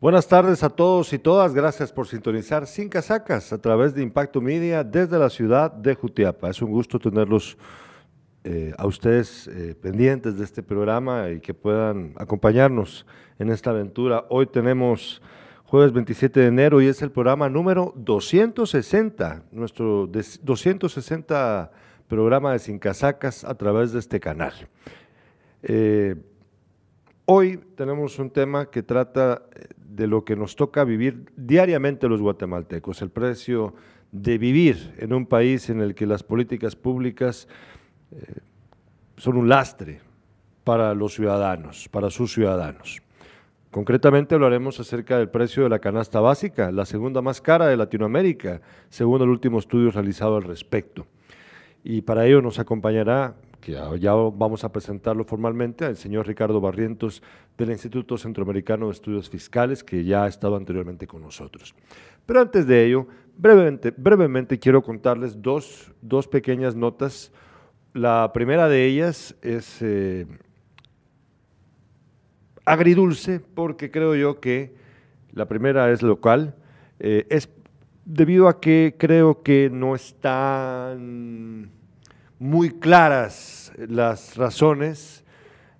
Buenas tardes a todos y todas. Gracias por sintonizar Sin Casacas a través de Impacto Media desde la ciudad de Jutiapa. Es un gusto tenerlos eh, a ustedes eh, pendientes de este programa y que puedan acompañarnos en esta aventura. Hoy tenemos jueves 27 de enero y es el programa número 260, nuestro 260 programa de Sin Casacas a través de este canal. Eh, hoy tenemos un tema que trata de lo que nos toca vivir diariamente los guatemaltecos, el precio de vivir en un país en el que las políticas públicas eh, son un lastre para los ciudadanos, para sus ciudadanos. Concretamente hablaremos acerca del precio de la canasta básica, la segunda más cara de Latinoamérica, según el último estudio realizado al respecto. Y para ello nos acompañará, que ya vamos a presentarlo formalmente, el señor Ricardo Barrientos del Instituto Centroamericano de Estudios Fiscales, que ya ha estado anteriormente con nosotros. Pero antes de ello, brevemente, brevemente quiero contarles dos, dos pequeñas notas. La primera de ellas es... Eh, agridulce porque creo yo que la primera es local, eh, es debido a que creo que no están muy claras las razones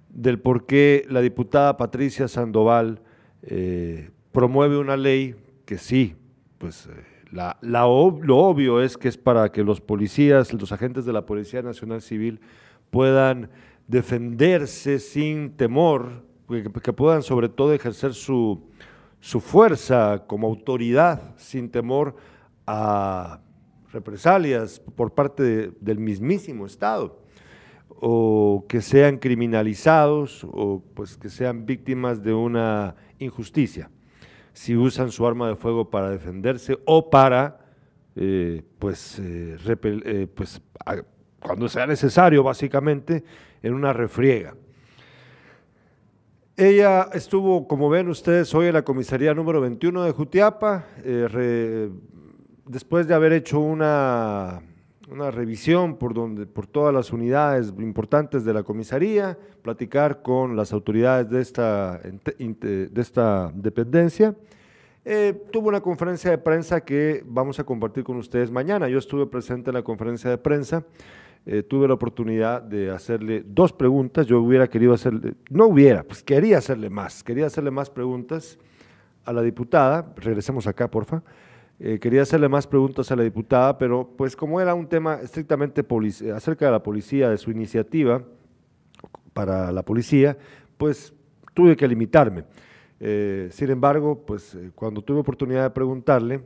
del por qué la diputada Patricia Sandoval eh, promueve una ley que sí, pues eh, la, lo obvio es que es para que los policías, los agentes de la Policía Nacional Civil puedan defenderse sin temor que, puedan sobre todo ejercer su, fuerza como autoridad sin temor a represalias por parte del mismísimo Estado, o que sean criminalizados o pues que sean víctimas de una injusticia, si usan su arma de fuego para defenderse o para, eh, pues, eh, eh, pues cuando sea necesario, básicamente, en una refriega. Ella estuvo, como ven ustedes, hoy en la comisaría número 21 de Jutiapa, eh, después de haber hecho una, una revisión por, donde, por todas las unidades importantes de la comisaría, platicar con las autoridades de esta, de esta dependencia. Eh, tuvo una conferencia de prensa que vamos a compartir con ustedes mañana. Yo estuve presente en la conferencia de prensa. Eh, tuve la oportunidad de hacerle dos preguntas. Yo hubiera querido hacerle, no hubiera, pues quería hacerle más, quería hacerle más preguntas a la diputada. Regresemos acá, porfa. Eh, quería hacerle más preguntas a la diputada, pero pues como era un tema estrictamente acerca de la policía, de su iniciativa para la policía, pues tuve que limitarme. Eh, sin embargo, pues cuando tuve oportunidad de preguntarle,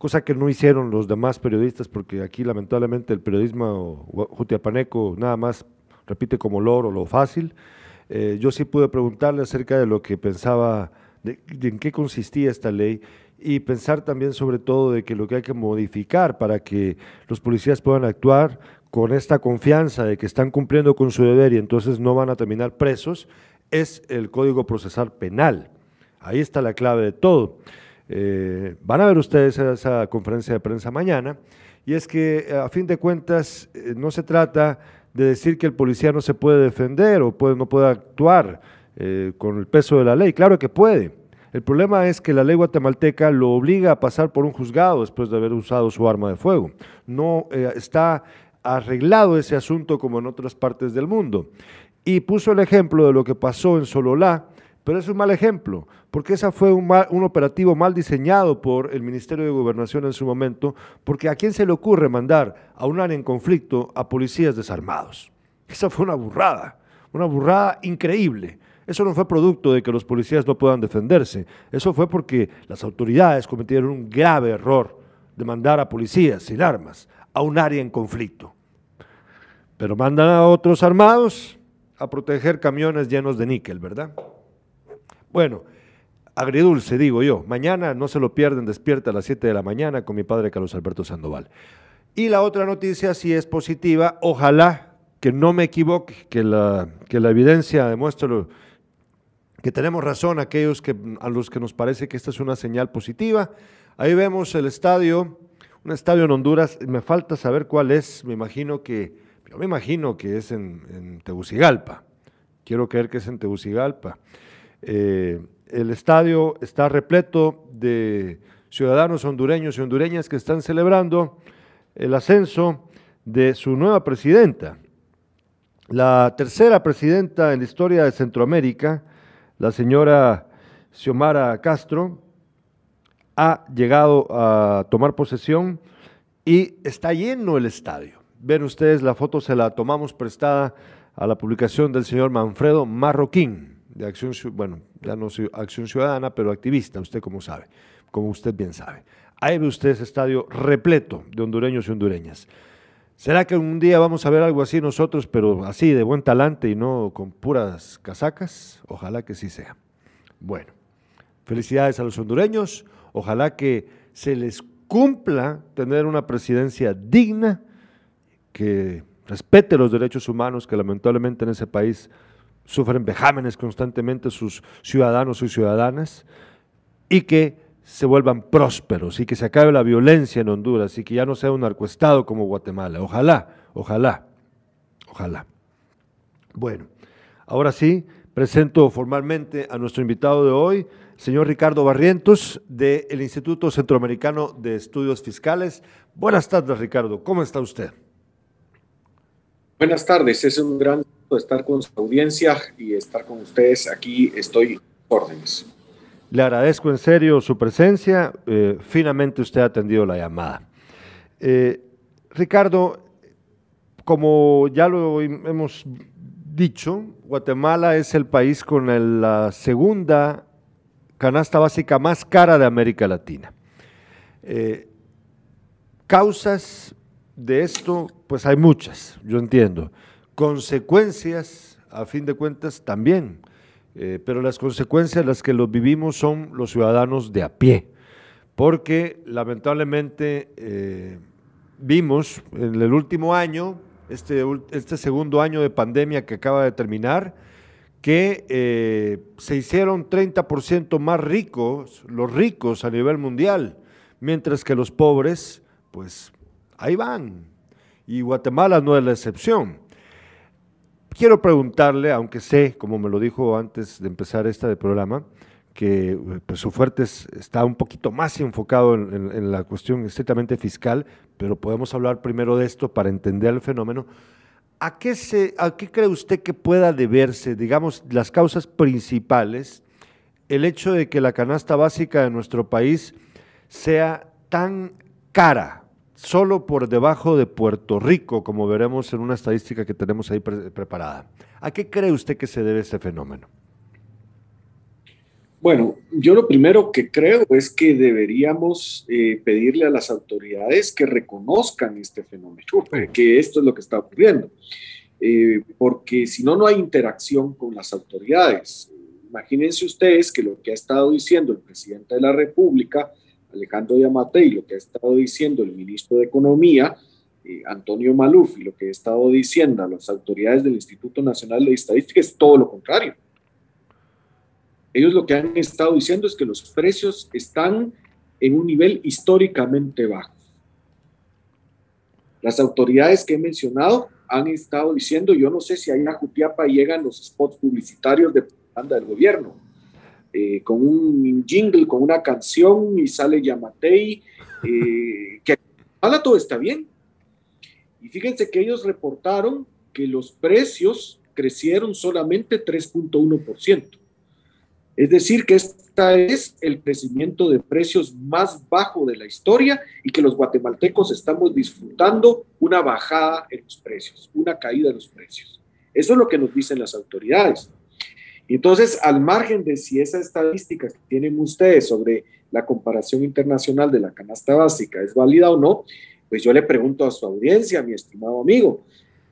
cosa que no hicieron los demás periodistas, porque aquí lamentablemente el periodismo jutiapaneco nada más repite como loro lo fácil. Eh, yo sí pude preguntarle acerca de lo que pensaba, de, en qué consistía esta ley y pensar también sobre todo de que lo que hay que modificar para que los policías puedan actuar con esta confianza de que están cumpliendo con su deber y entonces no van a terminar presos, es el Código Procesal Penal. Ahí está la clave de todo. Eh, van a ver ustedes esa conferencia de prensa mañana, y es que a fin de cuentas eh, no se trata de decir que el policía no se puede defender o puede, no puede actuar eh, con el peso de la ley, claro que puede. El problema es que la ley guatemalteca lo obliga a pasar por un juzgado después de haber usado su arma de fuego. No está arreglado ese asunto como en otras partes del mundo. Y puso el ejemplo de lo que pasó en Sololá, pero es un mal ejemplo, porque ese fue un, un, operativo mal diseñado por el Ministerio de Gobernación en su momento, porque a quién se le ocurre mandar a un área en conflicto a policías desarmados. Esa fue una burrada, una burrada increíble. Eso no fue producto de que los policías no puedan defenderse, eso fue porque las autoridades cometieron un grave error de mandar a policías sin armas a un área en conflicto. Pero mandan a otros armados a proteger camiones llenos de níquel, ¿verdad? Bueno, agridulce, digo yo. Mañana no se lo pierden, despierta a las 7 de la mañana con mi padre Carlos Alberto Sandoval. Y la otra noticia, si es positiva, ojalá que no me equivoque, que la, que la evidencia demuestre que tenemos razón aquellos que, a los que nos parece que esta es una señal positiva. Ahí vemos el estadio, un estadio en Honduras, me falta saber cuál es, me imagino que, me imagino que es en, en Tegucigalpa, quiero creer que es en Tegucigalpa. Eh, el estadio está repleto de ciudadanos hondureños y hondureñas que están celebrando el ascenso de su nueva presidenta. La tercera presidenta en la historia de Centroamérica, la señora Xiomara Castro, ha llegado a tomar posesión y está lleno el estadio. Ven ustedes, la foto se la tomamos prestada a la publicación del señor Manfredo Marroquín, de Acción, bueno, ya no Acción Ciudadana, pero activista, usted como sabe, como usted bien sabe. Ahí ve usted ese estadio repleto de hondureños y hondureñas. ¿Será que un día vamos a ver algo así nosotros, pero así de buen talante y no con puras casacas? Ojalá que sí sea. Bueno, felicidades a los hondureños. Ojalá que se les cumpla tener una presidencia digna, que respete los derechos humanos que lamentablemente en ese país sufren vejámenes constantemente sus ciudadanos y ciudadanas, y que se vuelvan prósperos y que se acabe la violencia en Honduras y que ya no sea un narcoestado como Guatemala. Ojalá, ojalá, ojalá. Bueno, ahora sí, presento formalmente a nuestro invitado de hoy, señor Ricardo Barrientos, del Instituto Centroamericano de Estudios Fiscales. Buenas tardes, Ricardo. ¿Cómo está usted? Buenas tardes. Es un gran gusto estar con su audiencia y estar con ustedes aquí. Estoy órdenes. Le agradezco en serio su presencia. Eh, finalmente usted ha atendido la llamada. Eh, Ricardo, como ya lo hemos dicho, Guatemala es el país con la segunda canasta básica más cara de América Latina. Eh, causas de esto, pues hay muchas, yo entiendo. Consecuencias, a fin de cuentas, también. Eh, pero las consecuencias las que los vivimos son los ciudadanos de a pie, porque lamentablemente eh, vimos en el último año, este, este segundo año de pandemia que acaba de terminar, que eh, se hicieron 30% más ricos, los ricos a nivel mundial, mientras que los pobres, pues ahí van. Y Guatemala no es la excepción. Quiero preguntarle, aunque sé, como me lo dijo antes de empezar este programa, que pues, su fuerte está un poquito más enfocado en, en la cuestión estrictamente fiscal, pero podemos hablar primero de esto para entender el fenómeno. ¿A qué, ¿A qué cree usted que pueda deberse, digamos, las causas principales, el hecho de que la canasta básica de nuestro país sea tan cara, solo por debajo de Puerto Rico, como veremos en una estadística que tenemos ahí preparada? ¿A qué cree usted que se debe ese fenómeno? Bueno, yo lo primero que creo es que deberíamos eh, pedirle a las autoridades que reconozcan este fenómeno, que esto es lo que está ocurriendo, eh, porque si no, no hay interacción con las autoridades. Imagínense ustedes que lo que ha estado diciendo el presidente de la República, Alejandro Yamate, y lo que ha estado diciendo el ministro de Economía, eh, Antonio Maluf, y lo que ha estado diciendo a las autoridades del Instituto Nacional de Estadística es todo lo contrario ellos lo que han estado diciendo es que los precios están en un nivel históricamente bajo. Las autoridades que he mencionado han estado diciendo, yo no sé si ahí a Jutiapa llegan los spots publicitarios de propaganda del gobierno, eh, con un jingle, con una canción y sale Yamatei, eh, que habla todo está bien. Y fíjense que ellos reportaron que los precios crecieron solamente 3.1%. Es decir, que este es el crecimiento de precios más bajo de la historia y que los guatemaltecos estamos disfrutando una bajada en los precios, una caída de los precios. Eso es lo que nos dicen las autoridades. Entonces, al margen de si esa estadística que tienen ustedes sobre la comparación internacional de la canasta básica es válida o no, pues yo le pregunto a su audiencia, mi estimado amigo,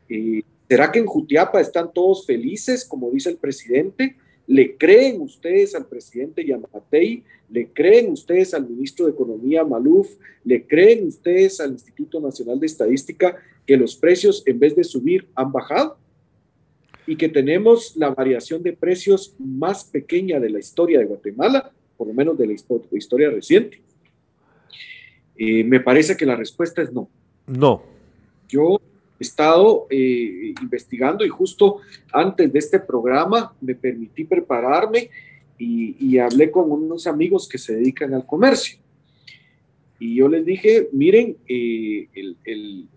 eh, ¿será que en Jutiapa están todos felices, como dice el presidente? ¿Le creen ustedes al presidente Yamatei? ¿Le creen ustedes al ministro de Economía Maluf? ¿Le creen ustedes al Instituto Nacional de Estadística que los precios en vez de subir han bajado? Y que tenemos la variación de precios más pequeña de la historia de Guatemala, por lo menos de la historia reciente. Eh, me parece que la respuesta es no. No. Yo estado eh, investigando y justo antes de este programa me permití prepararme y, hablé con unos amigos que se dedican al comercio. Y yo les dije, miren, eh, el, el,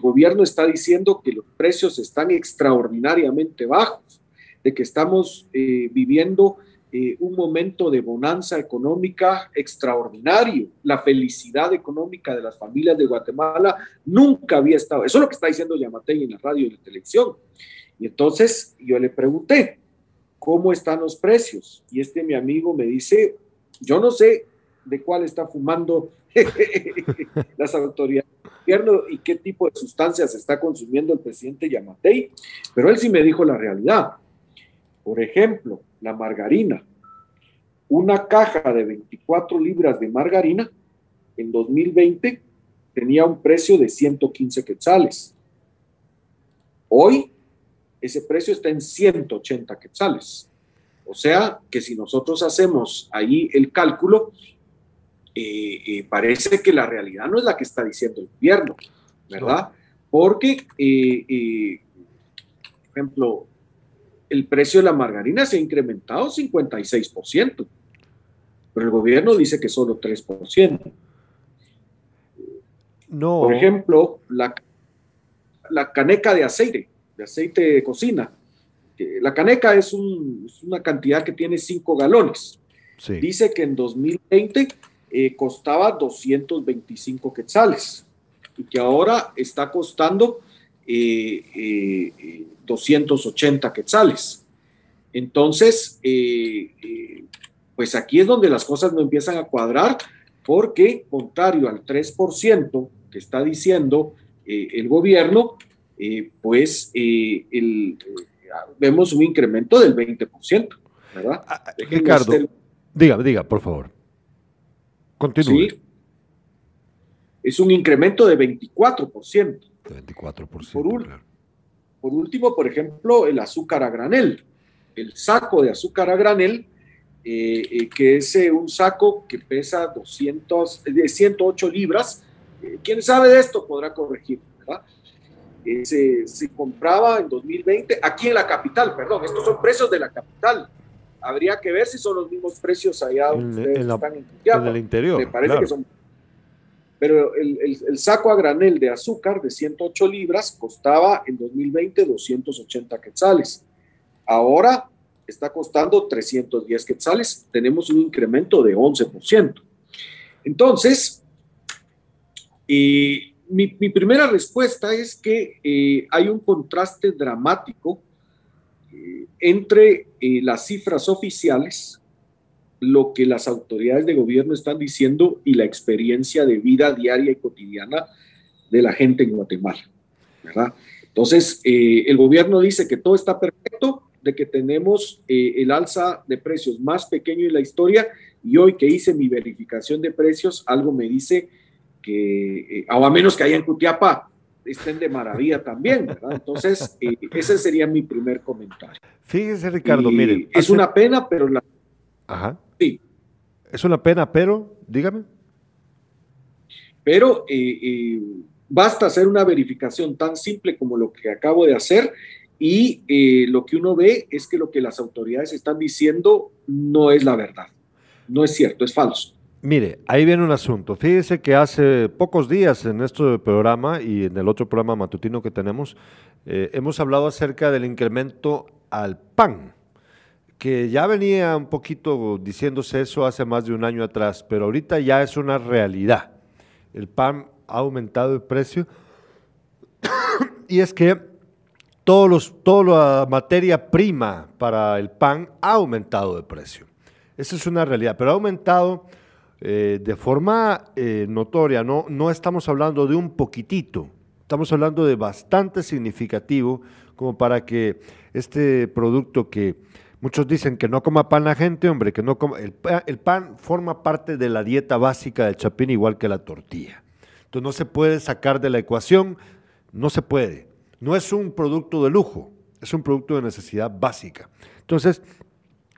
gobierno está diciendo que los precios están extraordinariamente bajos, de que estamos eh, viviendo eh, un momento de bonanza económica extraordinario. La felicidad económica de las familias de Guatemala nunca había estado. Eso es lo que está diciendo Yamatei en la radio y en la televisión. Y entonces yo le pregunté, ¿cómo están los precios? Y este mi amigo me dice, yo no sé de cuál está fumando las autoridades gobierno y qué tipo de sustancias está consumiendo el presidente Yamatei, pero él sí me dijo la realidad. Por ejemplo, la margarina. Una caja de 24 libras de margarina en 2020 tenía un precio de 115 quetzales. Hoy ese precio está en 180 quetzales. O sea que si nosotros hacemos ahí el cálculo, eh, eh, parece que la realidad no es la que está diciendo el gobierno, ¿verdad? Porque, eh, por ejemplo, el precio de la margarina se ha incrementado 56%, pero el gobierno dice que solo 3%. No. Por ejemplo, la, la caneca de aceite de aceite de cocina. La caneca es, una cantidad que tiene 5 galones. Dice que en 2020 eh, costaba 225 quetzales y que ahora está costando 280 eh, eh, quetzales. Entonces, pues aquí es donde las cosas no empiezan a cuadrar porque, contrario al 3% que está diciendo el gobierno, pues el, vemos un incremento del 20%, ¿verdad? Ah, Ricardo, diga, diga, por favor. Continúe. Sí, es un incremento de 24%. 24%. Por, por último, por ejemplo, el azúcar a granel. El saco de azúcar a granel, que es un saco que pesa 200, 108 libras. quien sabe de esto podrá corregir, ¿verdad? se, compraba en 2020 aquí en la capital, perdón, estos son precios de la capital. Habría que ver si son los mismos precios allá donde en, están en, el interior. Me parece que son. Pero el, el, saco a granel de azúcar de 108 libras costaba en 2020 280 quetzales. Ahora está costando 310 quetzales. Tenemos un incremento de 11%. Entonces, y mi, primera respuesta es que eh, hay un contraste dramático eh, entre eh, las cifras oficiales, lo que las autoridades de gobierno están diciendo y la experiencia de vida diaria y cotidiana de la gente en Guatemala. ¿verdad? Entonces, el gobierno dice que todo está perfecto, de que tenemos el alza de precios más pequeño en la historia y hoy que hice mi verificación de precios, algo me dice que, eh, o a menos que haya en Cutiapa, estén de maravilla también, ¿verdad? Entonces, eh, ese sería mi primer comentario. Fíjese, Ricardo, mire. Es una pena, pero la... Ajá. Sí. Es una pena, pero, dígame. Pero eh, basta hacer una verificación tan simple como lo que acabo de hacer y lo que uno ve es que lo que las autoridades están diciendo no es la verdad, no es cierto, es falso. Mire, ahí viene un asunto. Fíjese que hace pocos días en este programa y en el otro programa matutino que tenemos, eh, hemos hablado acerca del incremento al pan, que ya venía un poquito diciéndose eso hace más de un año atrás, pero ahorita ya es una realidad. El pan ha aumentado el precio y es que todos los, toda la materia prima para el pan ha aumentado de precio. Esa es una realidad, pero ha aumentado eh, de forma eh, notoria, no, no estamos hablando de un poquitito, estamos hablando de bastante significativo como para que este producto que muchos dicen que no coma pan la gente, hombre, que no coma, el, el pan forma parte de la dieta básica del chapín igual que la tortilla. Entonces no se puede sacar de la ecuación, no se puede. No es un producto de lujo, es un producto de necesidad básica. Entonces,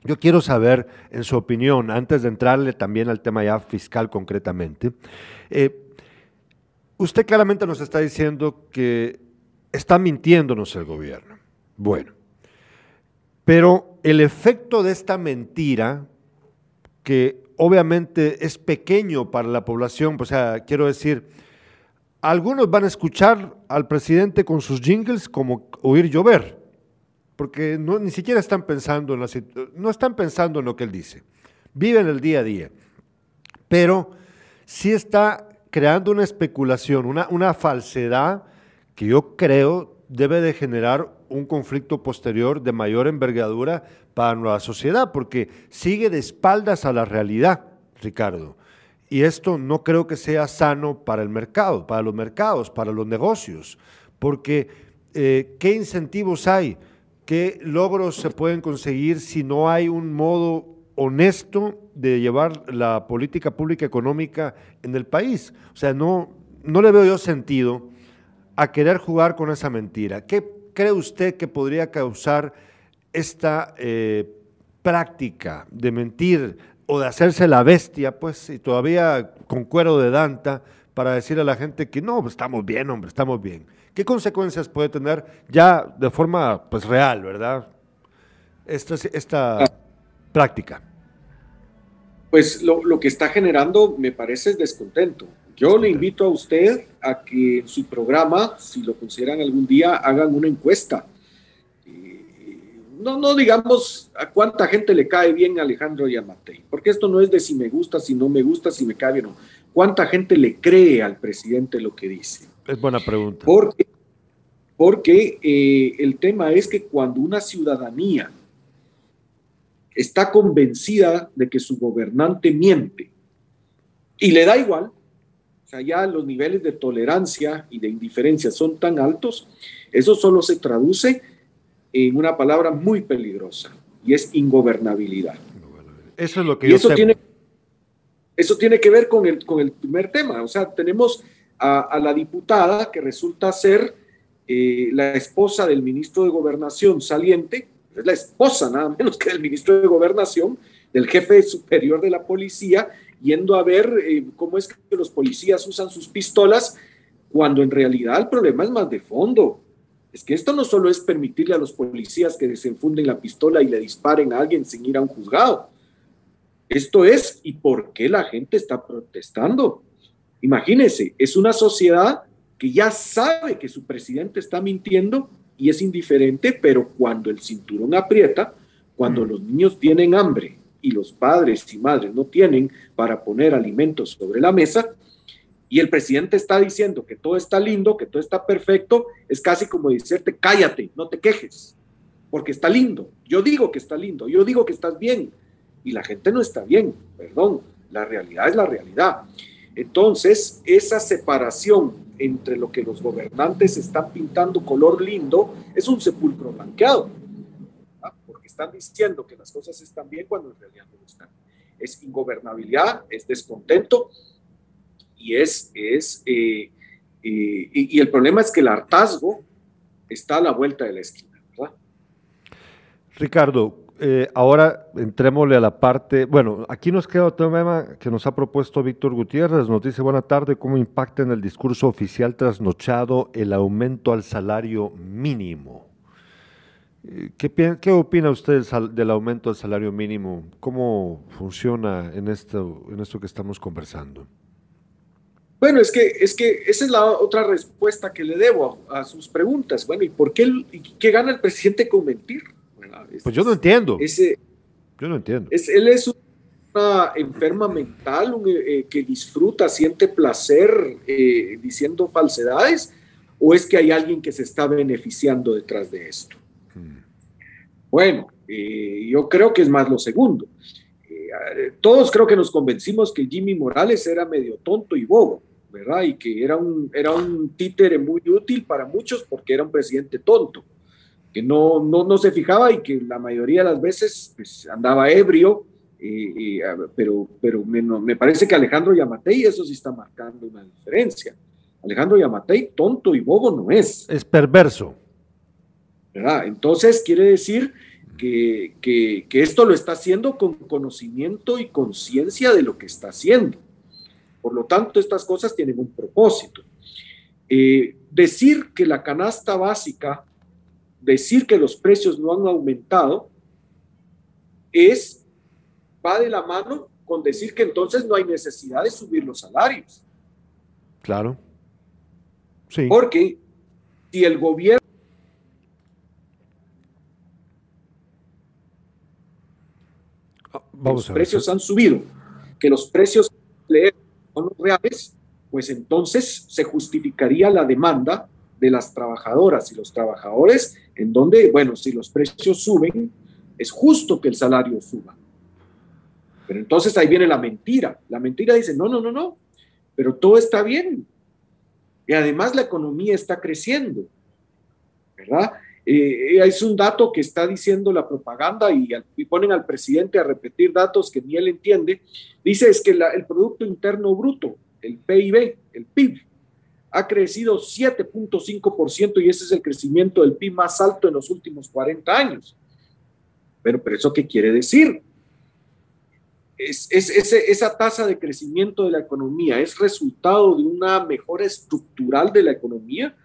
yo quiero saber, en su opinión, antes de entrarle también al tema ya fiscal concretamente, eh, usted claramente nos está diciendo que está mintiéndonos el gobierno. Bueno, pero el efecto de esta mentira, que obviamente es pequeño para la población, o sea, quiero decir, algunos van a escuchar al presidente con sus jingles como oír llover, porque ni siquiera están pensando en la, no están pensando en lo que él dice, viven el día a día, pero sí está creando una especulación, una, una falsedad que yo creo debe de generar un conflicto posterior de mayor envergadura para nuestra sociedad, porque sigue de espaldas a la realidad, Ricardo. Y esto no creo que sea sano para el mercado, para los mercados, para los negocios, porque eh, ¿qué incentivos hay? ¿Qué logros se pueden conseguir si no hay un modo honesto de llevar la política pública económica en el país? O sea, no, no le veo yo sentido a querer jugar con esa mentira. ¿Qué cree usted que podría causar esta eh, práctica de mentir o de hacerse la bestia, pues, y todavía con cuero de danta, para decirle a la gente que no, estamos bien, hombre, estamos bien? ¿Qué consecuencias puede tener ya de forma pues, real, verdad? Esta, esta práctica. Pues lo, lo, que está generando, me parece, es descontento. Yo le invito a usted a que en su programa, si lo consideran algún día, hagan una encuesta. No, no digamos a cuánta gente le cae bien Alejandro Yamatei, porque esto no es de si me gusta, si no me gusta, si me cae bien o no. ¿Cuánta gente le cree al presidente lo que dice? Es buena pregunta. Porque, porque eh, el tema es que cuando una ciudadanía está convencida de que su gobernante miente y le da igual, o sea, ya los niveles de tolerancia y de indiferencia son tan altos, eso solo se traduce en una palabra muy peligrosa y es ingobernabilidad. Eso es lo que yo eso tiene eso tiene que ver con el, con el primer tema. O sea, tenemos a, la diputada que resulta ser eh, la esposa del ministro de Gobernación saliente, es la esposa nada menos que del ministro de Gobernación, del jefe superior de la policía, yendo a ver eh, cómo es que los policías usan sus pistolas, cuando en realidad el problema es más de fondo. Es que esto no solo es permitirle a los policías que desenfunden la pistola y le disparen a alguien sin ir a un juzgado. Esto es, ¿y por qué la gente está protestando? Imagínense, es una sociedad que ya sabe que su presidente está mintiendo y es indiferente, pero cuando el cinturón aprieta, cuando mm. los niños tienen hambre y los padres y madres no tienen para poner alimentos sobre la mesa, y el presidente está diciendo que todo está lindo, que todo está perfecto, es casi como decirte, cállate, no te quejes, porque está lindo. Yo digo que está lindo, yo digo que estás bien, y la gente no está bien, perdón, la realidad es la realidad. Entonces, esa separación entre lo que los gobernantes están pintando color lindo es un sepulcro blanqueado están diciendo que las cosas están bien cuando en realidad no están. Es ingobernabilidad, es descontento y es, es eh, eh, y, el problema es que el hartazgo está a la vuelta de la esquina, ¿verdad? Ricardo, eh, ahora entrémosle a la parte, bueno, aquí nos queda otro tema que nos ha propuesto Víctor Gutiérrez, nos dice buena tarde, ¿cómo impacta en el discurso oficial trasnochado el aumento al salario mínimo? ¿Qué, opina usted del aumento del salario mínimo? ¿Cómo funciona en esto, en esto que estamos conversando? Bueno, es que, es que esa es la otra respuesta que le debo a, sus preguntas. Bueno, ¿y por qué, qué gana el presidente con mentir? Pues yo no entiendo. yo no entiendo. él es una enferma mental eh, que disfruta, siente placer eh, diciendo falsedades, o es que hay alguien que se está beneficiando detrás de esto. Bueno, eh, yo creo que es más lo segundo. Eh, todos creo que nos convencimos que Jimmy Morales era medio tonto y bobo, ¿verdad? Y que era un, era un títere muy útil para muchos porque era un presidente tonto, que no, no, no se fijaba y que la mayoría de las veces pues, andaba ebrio, eh, pero, pero me, me, parece que Alejandro Yamatei eso sí está marcando una diferencia. Alejandro Yamatei tonto y bobo no es. Es perverso. Entonces quiere decir que, esto lo está haciendo con conocimiento y conciencia de lo que está haciendo. Por lo tanto, estas cosas tienen un propósito. Eh, decir que la canasta básica, decir que los precios no han aumentado, es, va de la mano con decir que entonces no hay necesidad de subir los salarios. Claro. Sí. Porque si el gobierno ah, Vamos los precios han subido, que los precios son reales, pues entonces se justificaría la demanda de las trabajadoras y los trabajadores, en donde, bueno, si los precios suben, es justo que el salario suba. Pero entonces ahí viene la mentira. La mentira dice, no, no, no, no, pero todo está bien. Y además la economía está creciendo, ¿verdad? Eh, es un dato que está diciendo la propaganda y, ponen al presidente a repetir datos que ni él entiende. Dice es que el Producto Interno Bruto, el PIB, el PIB, ha crecido 7.5% y ese es el crecimiento del PIB más alto en los últimos 40 años. Pero, pero ¿eso qué quiere decir? Es, esa tasa de crecimiento de la economía es resultado de una mejora estructural de la economía.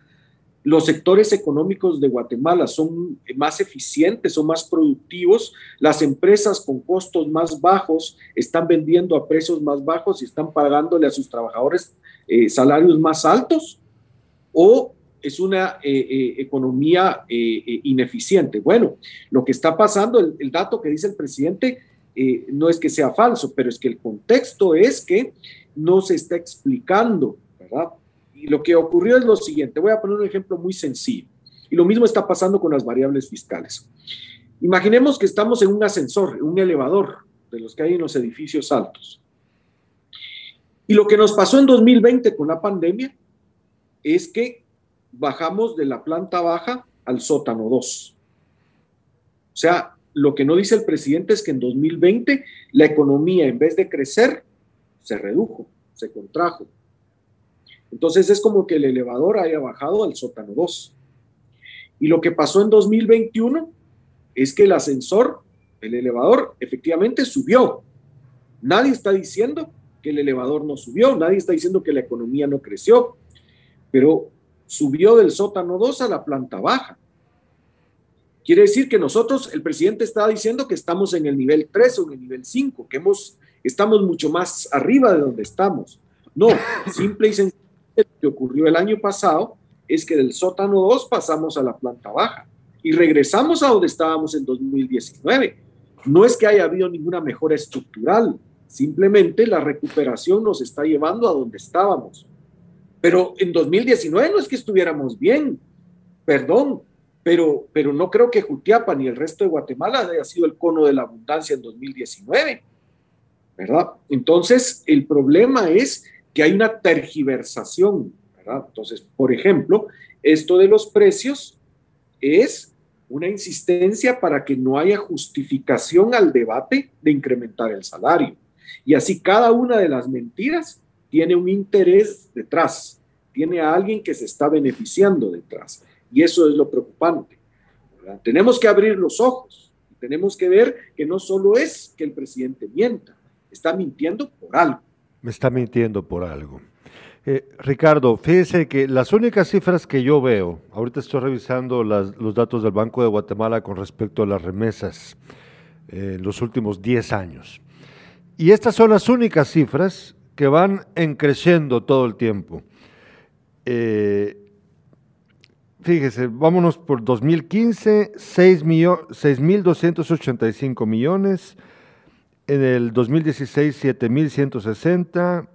Los sectores económicos de Guatemala son más eficientes, son más productivos. Las empresas con costos más bajos están vendiendo a precios más bajos y están pagándole a sus trabajadores eh, salarios más altos o es una eh, eh, economía ineficiente. Bueno, lo que está pasando, el, dato que dice el presidente, no es que sea falso, pero es que el contexto es que no se está explicando, ¿verdad? Y lo que ocurrió es lo siguiente, voy a poner un ejemplo muy sencillo, y lo mismo está pasando con las variables fiscales. Imaginemos que estamos en un ascensor, en un elevador, de los que hay en los edificios altos. Y lo que nos pasó en 2020 con la pandemia es que bajamos de la planta baja al sótano 2. O sea, lo que no dice el presidente es que en 2020 la economía en vez de crecer, se redujo, se contrajo. Entonces es como que el elevador haya bajado al sótano 2. Y lo que pasó en 2021 es que el ascensor, el elevador, efectivamente subió. Nadie está diciendo que el elevador no subió, nadie está diciendo que la economía no creció, pero subió del sótano 2 a la planta baja. Quiere decir que nosotros, el presidente está diciendo que estamos en el nivel 3 o en el nivel 5, que hemos, estamos mucho más arriba de donde estamos. No, simple y sencillo, lo que ocurrió el año pasado es que del sótano 2 pasamos a la planta baja y regresamos a donde estábamos en 2019. No es que haya habido ninguna mejora estructural, Simplemente la recuperación nos está llevando a donde estábamos. Pero en 2019 no es que estuviéramos bien, perdón, pero, pero no creo que Jutiapa ni el resto de Guatemala haya sido el cono de la abundancia en 2019, ¿verdad? Entonces, el problema es que hay una tergiversación, ¿verdad? Entonces, por ejemplo, esto de los precios es una insistencia para que no haya justificación al debate de incrementar el salario. Y así cada una de las mentiras tiene un interés detrás, tiene a alguien que se está beneficiando detrás. Y eso es lo preocupante. Tenemos que abrir los ojos, tenemos que ver que no solo es que el presidente mienta, está mintiendo por algo. Me está mintiendo por algo. Eh, Ricardo, fíjese que las únicas cifras que yo veo, ahorita estoy revisando los datos del Banco de Guatemala con respecto a las remesas en los últimos 10 años. Y estas son las únicas cifras que van en creciendo todo el tiempo. Eh, fíjese, vámonos por 2015, 6.285 millones, en el 2016 7.160,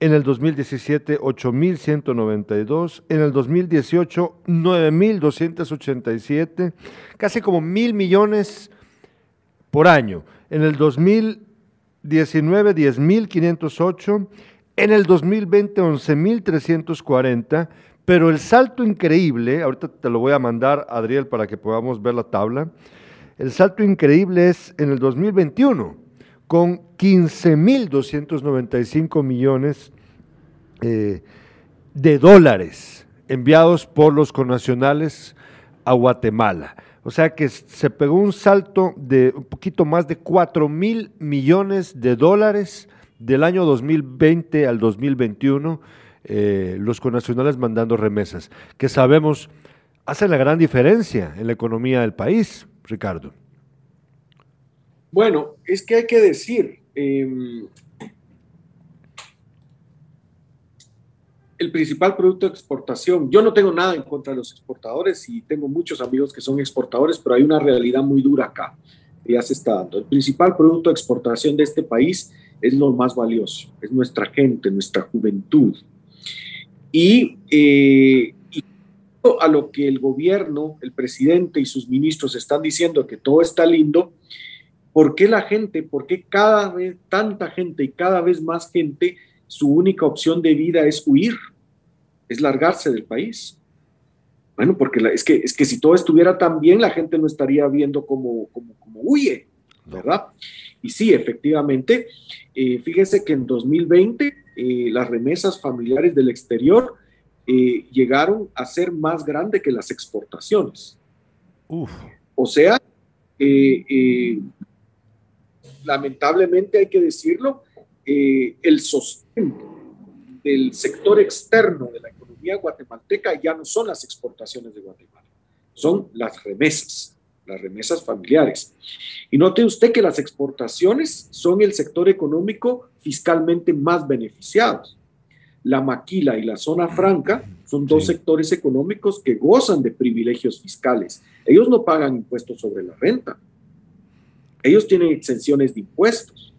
en el 2017 8.192, en el 2018 9.287, casi como mil millones por año. En el 2000 19, 10.508, en el 2020 11.340, pero el salto increíble, ahorita te lo voy a mandar, Adriel, para que podamos ver la tabla, el salto increíble es en el 2021, con 15.295 millones eh, de dólares enviados por los connacionales a Guatemala. O sea que se pegó un salto de un poquito más de 4 mil millones de dólares del año 2020 al 2021, eh, los connacionales mandando remesas, que sabemos hacen la gran diferencia en la economía del país, Ricardo. Bueno, es que hay que decir, em, el principal producto de exportación, yo no tengo nada en contra de los exportadores y tengo muchos amigos que son exportadores, pero hay una realidad muy dura acá que ya se está dando. El principal producto de exportación de este país es lo más valioso, es nuestra gente, nuestra juventud. Y, eh, y a lo que el gobierno, el presidente y sus ministros están diciendo que todo está lindo, ¿por qué la gente, por qué cada vez tanta gente y cada vez más gente, su única opción de vida es huir, es largarse del país? Bueno, porque es, que, es que si todo estuviera tan bien, la gente no estaría viendo como, como, huye, ¿verdad? Y sí, efectivamente, eh, fíjese que en 2020 eh, las remesas familiares del exterior eh, llegaron a ser más grandes que las exportaciones. O sea, lamentablemente hay que decirlo, el sostén del sector externo de la economía guatemalteca ya no son las exportaciones de Guatemala, son las remesas, las remesas familiares. Y note usted que las exportaciones son el sector económico fiscalmente más beneficiado. La maquila y la zona franca son dos sectores económicos que gozan de privilegios fiscales. Ellos no pagan impuestos sobre la renta. Ellos tienen exenciones de impuestos.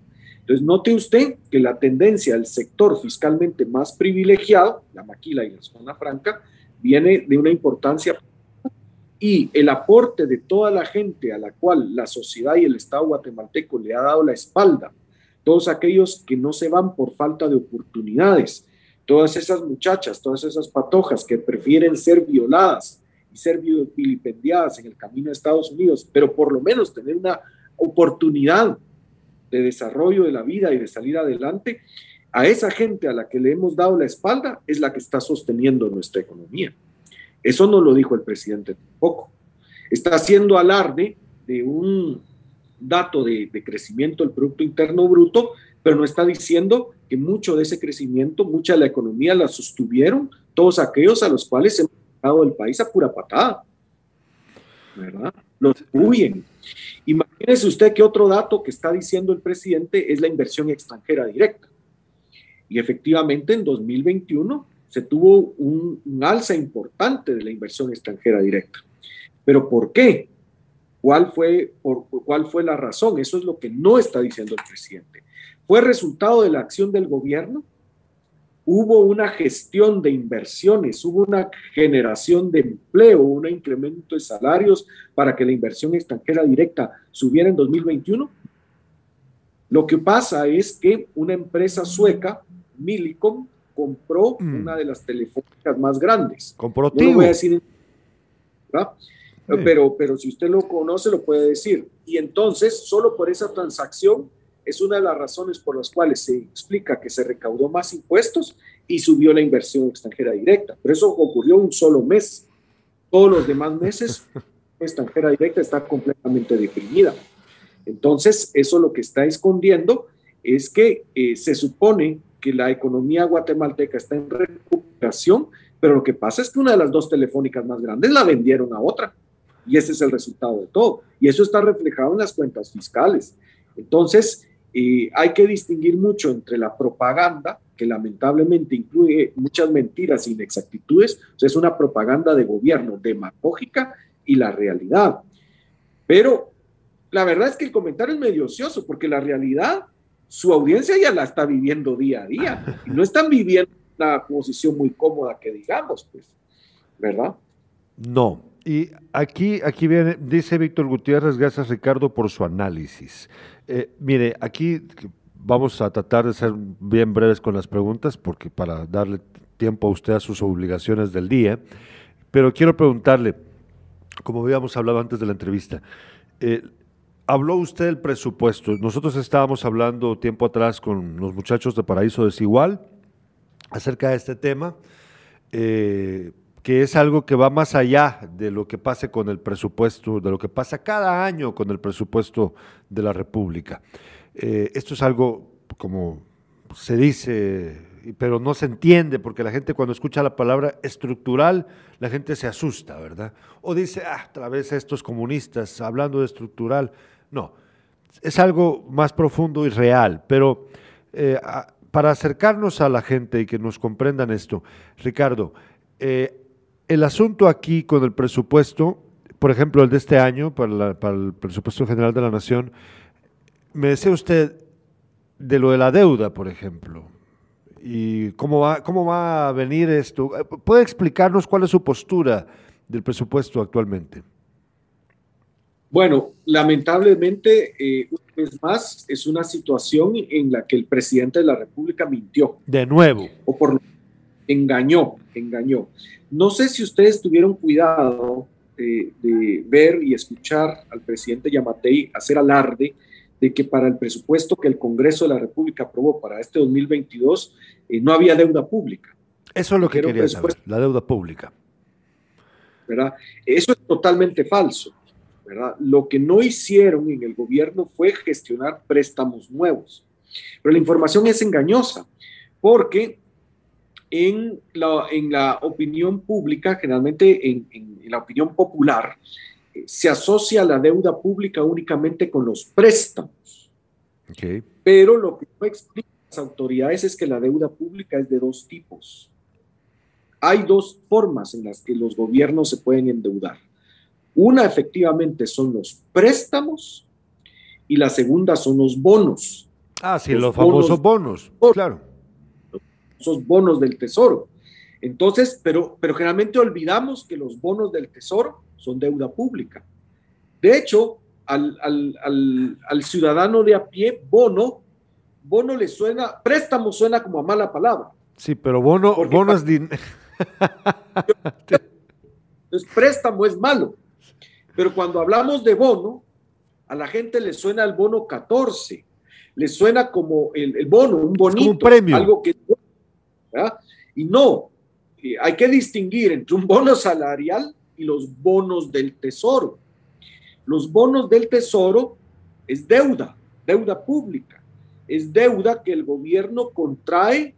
Entonces, note usted que la tendencia del sector fiscalmente más privilegiado, la maquila y la zona franca, viene de una importancia y el aporte de toda la gente a la cual la sociedad y el Estado guatemalteco le ha dado la espalda, todos aquellos que no se van por falta de oportunidades, todas esas muchachas, todas esas patojas que prefieren ser violadas y ser vilipendiadas en el camino a Estados Unidos, pero por lo menos tener una oportunidad de desarrollo de la vida y de salir adelante, a esa gente a la que le hemos dado la espalda es la que está sosteniendo nuestra economía. Eso no lo dijo el presidente tampoco. Está haciendo alarde de un dato de, crecimiento del Producto Interno Bruto, pero no está diciendo que mucho de ese crecimiento, mucha de la economía la sostuvieron todos aquellos a los cuales hemos dado el país a pura patada. ¿Verdad? Los huyen. Imagínese usted que otro dato que está diciendo el presidente es la inversión extranjera directa. Y efectivamente en 2021 se tuvo un, alza importante de la inversión extranjera directa. ¿Pero por qué? ¿Cuál fue, por, ¿Cuál fue la razón? Eso es lo que no está diciendo el presidente. ¿Fue resultado de la acción del gobierno? Hubo una gestión de inversiones, hubo una generación de empleo, un incremento de salarios para que la inversión extranjera directa subiera en 2021. Lo que pasa es que una empresa sueca, Millicom, compró mm. una de las telefónicas más grandes. Compró no lo voy a decir, pero, pero si usted lo conoce, lo puede decir. Y entonces, solo por esa transacción, es una de las razones por las cuales se explica que se recaudó más impuestos y subió la inversión extranjera directa. Pero eso ocurrió un solo mes. Todos los demás meses, la extranjera directa está completamente deprimida. Entonces, eso lo que está escondiendo es que eh, se supone que la economía guatemalteca está en recuperación, pero lo que pasa es que una de las dos telefónicas más grandes la vendieron a otra. Y ese es el resultado de todo. Y eso está reflejado en las cuentas fiscales. Entonces, y hay que distinguir mucho entre la propaganda, que lamentablemente incluye muchas mentiras e inexactitudes, o sea, es una propaganda de gobierno demagógica y la realidad. Pero la verdad es que el comentario es medio ocioso, porque la realidad, su audiencia ya la está viviendo día a día, y no están viviendo una posición muy cómoda que digamos, pues, ¿verdad? No, y aquí, aquí viene, dice Víctor Gutiérrez, gracias Ricardo por su análisis. Eh, mire, aquí vamos a tratar de ser bien breves con las preguntas, porque para darle tiempo a usted a sus obligaciones del día, pero quiero preguntarle, como habíamos hablado antes de la entrevista, eh, habló usted del presupuesto. Nosotros estábamos hablando tiempo atrás con los muchachos de Paraíso Desigual acerca de este tema. Eh, que es algo que va más allá de lo que pase con el presupuesto, de lo que pasa cada año con el presupuesto de la República. Eh, esto es algo como se dice, pero no se entiende, porque la gente cuando escucha la palabra estructural, la gente se asusta, ¿verdad? O dice, ah, otra vez estos comunistas hablando de estructural. No, es algo más profundo y real, pero eh, para acercarnos a la gente y que nos comprendan esto, Ricardo, eh, el asunto aquí con el presupuesto, por ejemplo, el de este año, para, para el presupuesto general de la Nación, me decía usted de lo de la deuda, por ejemplo, y cómo va, cómo va a venir esto. ¿Puede explicarnos cuál es su postura del presupuesto actualmente? Bueno, lamentablemente, eh, una vez más, es una situación en la que el presidente de la República mintió. De nuevo. O por engañó, engañó. No sé si ustedes tuvieron cuidado de, ver y escuchar al presidente Yamatei hacer alarde de que para el presupuesto que el Congreso de la República aprobó para este 2022 eh, no había deuda pública. Eso es lo que quería saber, la deuda pública. ¿verdad? Eso es totalmente falso. Lo que no hicieron en el gobierno fue gestionar préstamos nuevos. Pero la información es engañosa, porque en la, en la opinión pública, generalmente en, la opinión popular, eh, se asocia la deuda pública únicamente con los préstamos. Pero lo que no explican las autoridades es que la deuda pública es de dos tipos. Hay dos formas en las que los gobiernos se pueden endeudar. Una efectivamente son los préstamos y la segunda son los bonos. Ah, sí, los, famosos bonos, claro. Esos bonos del tesoro. Entonces, pero, pero generalmente olvidamos que los bonos del tesoro son deuda pública. De hecho, al, ciudadano de a pie, bono, bono le suena, préstamo suena como a mala palabra. Sí, pero bono, bono es dinero. Entonces, préstamo es malo. Pero cuando hablamos de bono, a la gente le suena el bono 14, le suena como el, bono, un bonito, un premio. algo que... Y no, eh, hay que distinguir entre un bono salarial y los bonos del tesoro. Los bonos del tesoro es deuda, deuda pública, es deuda que el gobierno contrae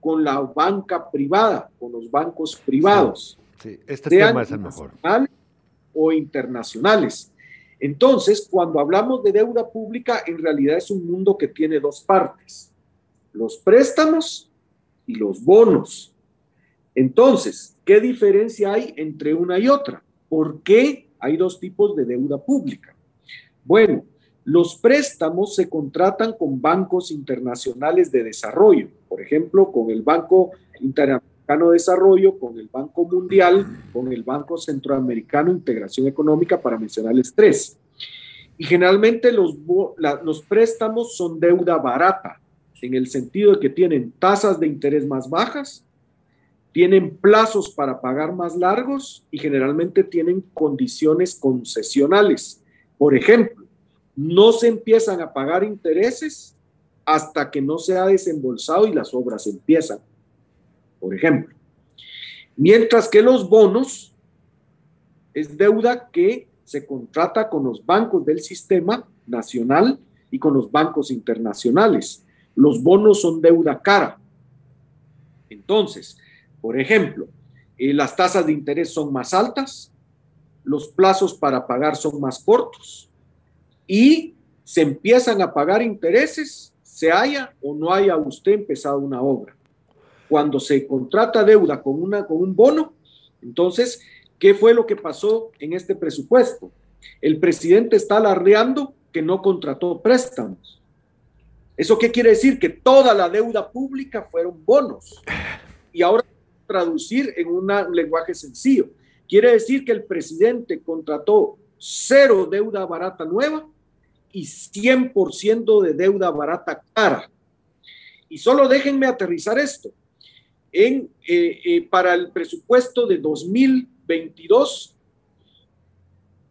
con la banca privada, con los bancos privados. Sí, este tema es el mejor o internacionales. Entonces, cuando hablamos de deuda pública, en realidad es un mundo que tiene dos partes, los préstamos y los bonos. Entonces, ¿qué diferencia hay entre una y otra? ¿Por qué hay dos tipos de deuda pública? Bueno, los préstamos se contratan con bancos internacionales de desarrollo, por ejemplo, con el Banco Interamericano de Desarrollo, con el Banco Mundial, con el Banco Centroamericano de Integración Económica, para mencionarles tres. Y generalmente los, los préstamos son deuda barata, en el sentido de que tienen tasas de interés más bajas, tienen plazos para pagar más largos y generalmente tienen condiciones concesionales. Por ejemplo, no se empiezan a pagar intereses hasta que no se ha desembolsado y las obras empiezan por ejemplo. Mientras que los bonos es deuda que se contrata con los bancos del sistema nacional y con los bancos internacionales. Los bonos son deuda cara. Entonces, por ejemplo, eh, las tasas de interés son más altas, los plazos para pagar son más cortos y se empiezan a pagar intereses, se haya o no haya usted empezado una obra cuando se contrata deuda con, una, con un bono, entonces, ¿qué fue lo que pasó en este presupuesto? El presidente está alardeando que no contrató préstamos. ¿Eso qué quiere decir? Que toda la deuda pública fueron bonos. Y ahora traducir en un lenguaje sencillo. Quiere decir que el presidente contrató cero deuda barata nueva y 100% de deuda barata cara. Y solo déjenme aterrizar esto en, eh, eh, para el presupuesto de 2022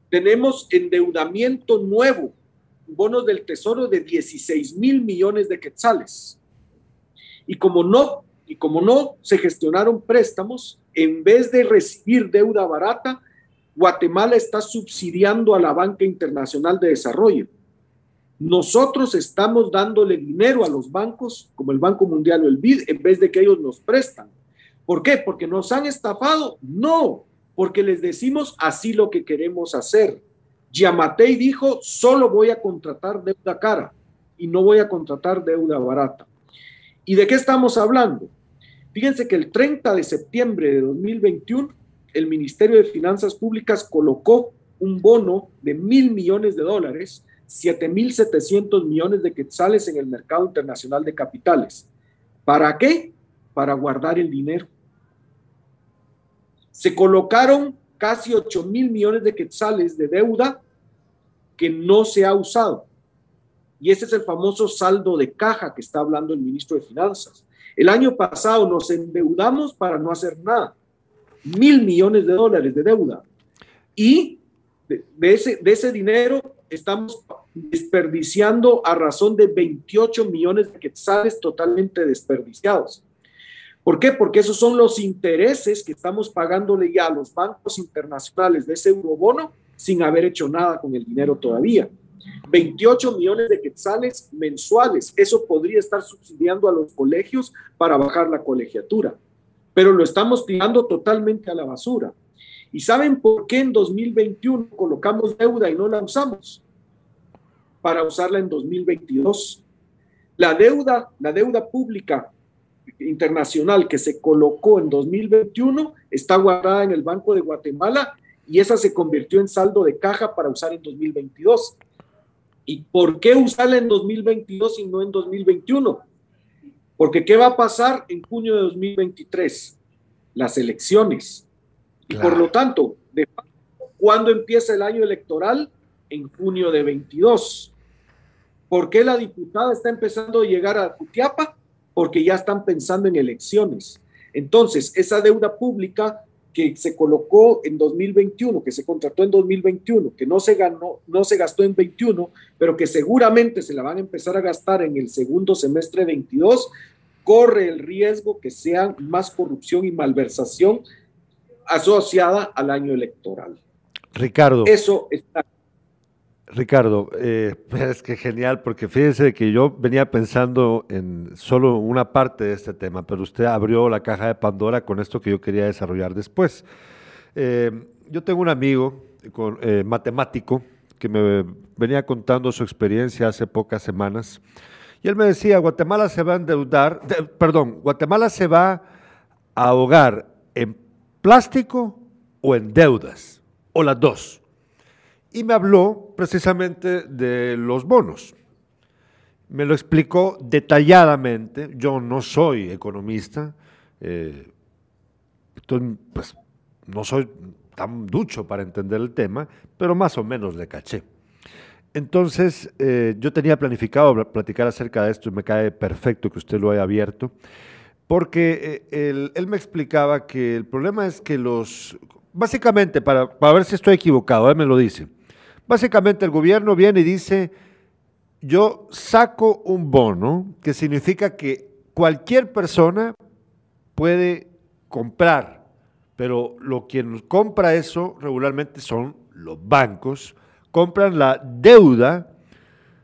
tenemos endeudamiento nuevo, bonos del tesoro de 16 mil millones de quetzales. Y como no, y como no se gestionaron préstamos, en vez de recibir deuda barata, Guatemala está subsidiando a la Banca Internacional de Desarrollo nosotros estamos dándole dinero a los bancos, como el Banco Mundial o el BID, en vez de que ellos nos prestan. ¿Por qué? ¿Porque nos han estafado? No, porque les decimos así lo que queremos hacer. Yamatei dijo, solo voy a contratar deuda cara y no voy a contratar deuda barata. ¿Y de qué estamos hablando? Fíjense que el 30 de septiembre de 2021, el Ministerio de Finanzas Públicas colocó un bono de mil millones de dólares, 7.700 millones de quetzales en el mercado internacional de capitales. ¿Para qué? Para guardar el dinero. Se colocaron casi 8 mil millones de quetzales de deuda que no se ha usado. Y ese es el famoso saldo de caja que está hablando el ministro de Finanzas. El año pasado nos endeudamos para no hacer nada. Mil millones de dólares de deuda. Y de, ese, de ese dinero estamos desperdiciando a razón de 28 millones de quetzales totalmente desperdiciados. ¿Por qué? Porque esos son los intereses que estamos pagándole ya a los bancos internacionales de ese eurobono sin haber hecho nada con el dinero todavía. 28 millones de quetzales mensuales. Eso podría estar subsidiando a los colegios para bajar la colegiatura, pero lo estamos tirando totalmente a la basura. ¿Y saben por qué en 2021 colocamos deuda y no la usamos? Para usarla en 2022. La deuda, la deuda pública internacional que se colocó en 2021 está guardada en el Banco de Guatemala y esa se convirtió en saldo de caja para usar en 2022. ¿Y por qué usarla en 2022 y no en 2021? Porque ¿qué va a pasar en junio de 2023? Las elecciones. Y por lo tanto, de, ¿cuándo empieza el año electoral? En junio de 22. ¿Por qué la diputada está empezando a llegar a Jutiapa? Porque ya están pensando en elecciones. Entonces, esa deuda pública que se colocó en 2021, que se contrató en 2021, que no se ganó, no se gastó en 21, pero que seguramente se la van a empezar a gastar en el segundo semestre 22, corre el riesgo que sea más corrupción y malversación asociada al año electoral. Ricardo. Eso está Ricardo, eh, es que genial, porque fíjense que yo venía pensando en solo una parte de este tema, pero usted abrió la caja de Pandora con esto que yo quería desarrollar después. Eh, yo tengo un amigo eh, matemático que me venía contando su experiencia hace pocas semanas, y él me decía, Guatemala se va a endeudar, perdón, Guatemala se va a ahogar en plástico o en deudas, o las dos y me habló precisamente de los bonos. Me lo explicó detalladamente. Yo no soy economista, eh, pues, no soy tan ducho para entender el tema, pero más o menos le caché. Entonces, eh, yo tenía planificado platicar acerca de esto y me cae perfecto que usted lo haya abierto, porque eh, él, él, me explicaba que el problema es que los, básicamente, para, para ver si estoy equivocado, él me lo dice, Básicamente el gobierno viene y dice, yo saco un bono, que significa que cualquier persona puede comprar, pero lo quien compra eso regularmente son los bancos, compran la deuda,